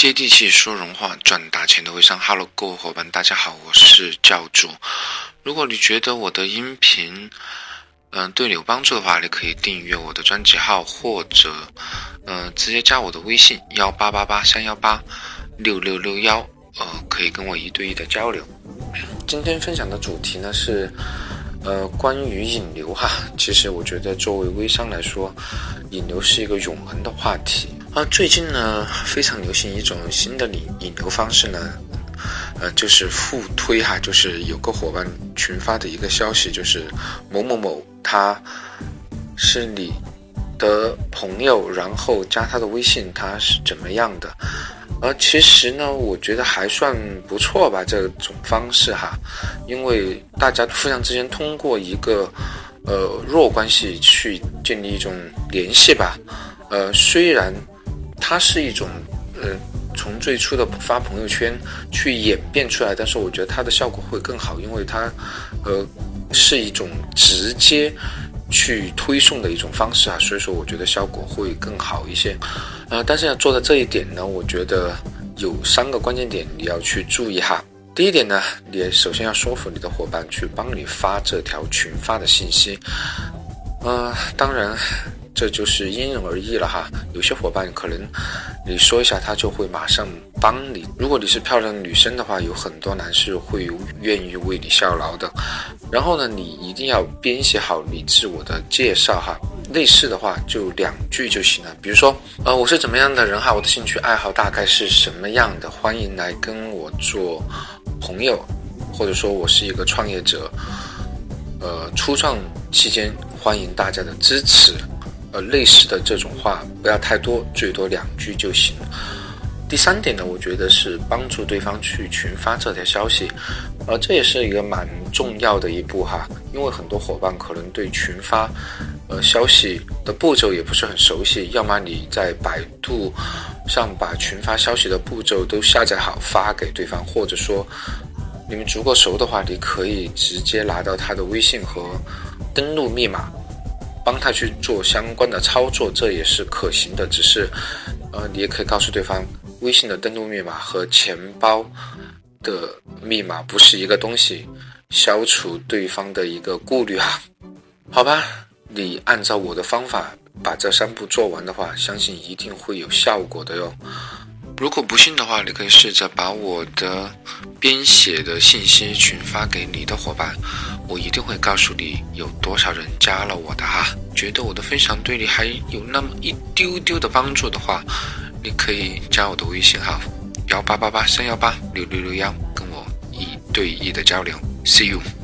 接地气说人话赚大钱的微商，Hello，各位伙伴，大家好，我是教主。如果你觉得我的音频，嗯，对你有帮助的话，你可以订阅我的专辑号，或者，嗯，直接加我的微信幺八八八三幺八六六六幺，呃，可以跟我一对一的交流。今天分享的主题呢是。呃，关于引流哈，其实我觉得作为微商来说，引流是一个永恒的话题啊。最近呢，非常流行一种新的引引流方式呢，呃，就是互推哈，就是有个伙伴群发的一个消息，就是某某某他是你的朋友，然后加他的微信，他是怎么样的？呃，其实呢，我觉得还算不错吧，这种方式哈，因为大家互相之间通过一个呃弱关系去建立一种联系吧。呃，虽然它是一种呃从最初的发朋友圈去演变出来，但是我觉得它的效果会更好，因为它呃是一种直接。去推送的一种方式啊，所以说我觉得效果会更好一些，呃，但是要做到这一点呢，我觉得有三个关键点你要去注意哈。第一点呢，你首先要说服你的伙伴去帮你发这条群发的信息，呃，当然。这就是因人而异了哈，有些伙伴可能你说一下，他就会马上帮你。如果你是漂亮的女生的话，有很多男士会愿意为你效劳的。然后呢，你一定要编写好你自我的介绍哈，类似的话就两句就行了。比如说，呃，我是怎么样的人哈，我的兴趣爱好大概是什么样的，欢迎来跟我做朋友，或者说我是一个创业者，呃，初创期间欢迎大家的支持。呃，类似的这种话不要太多，最多两句就行。第三点呢，我觉得是帮助对方去群发这条消息，呃，这也是一个蛮重要的一步哈，因为很多伙伴可能对群发，呃，消息的步骤也不是很熟悉，要么你在百度上把群发消息的步骤都下载好发给对方，或者说你们足够熟的话，你可以直接拿到他的微信和登录密码。帮他去做相关的操作，这也是可行的。只是，呃，你也可以告诉对方，微信的登录密码和钱包的密码不是一个东西，消除对方的一个顾虑啊。好吧，你按照我的方法把这三步做完的话，相信一定会有效果的哟。如果不信的话，你可以试着把我的编写的信息群发给你的伙伴，我一定会告诉你有多少人加了我的哈。觉得我的分享对你还有那么一丢丢的帮助的话，你可以加我的微信号幺八八八三幺八六六六幺，跟我一对一的交流。See you。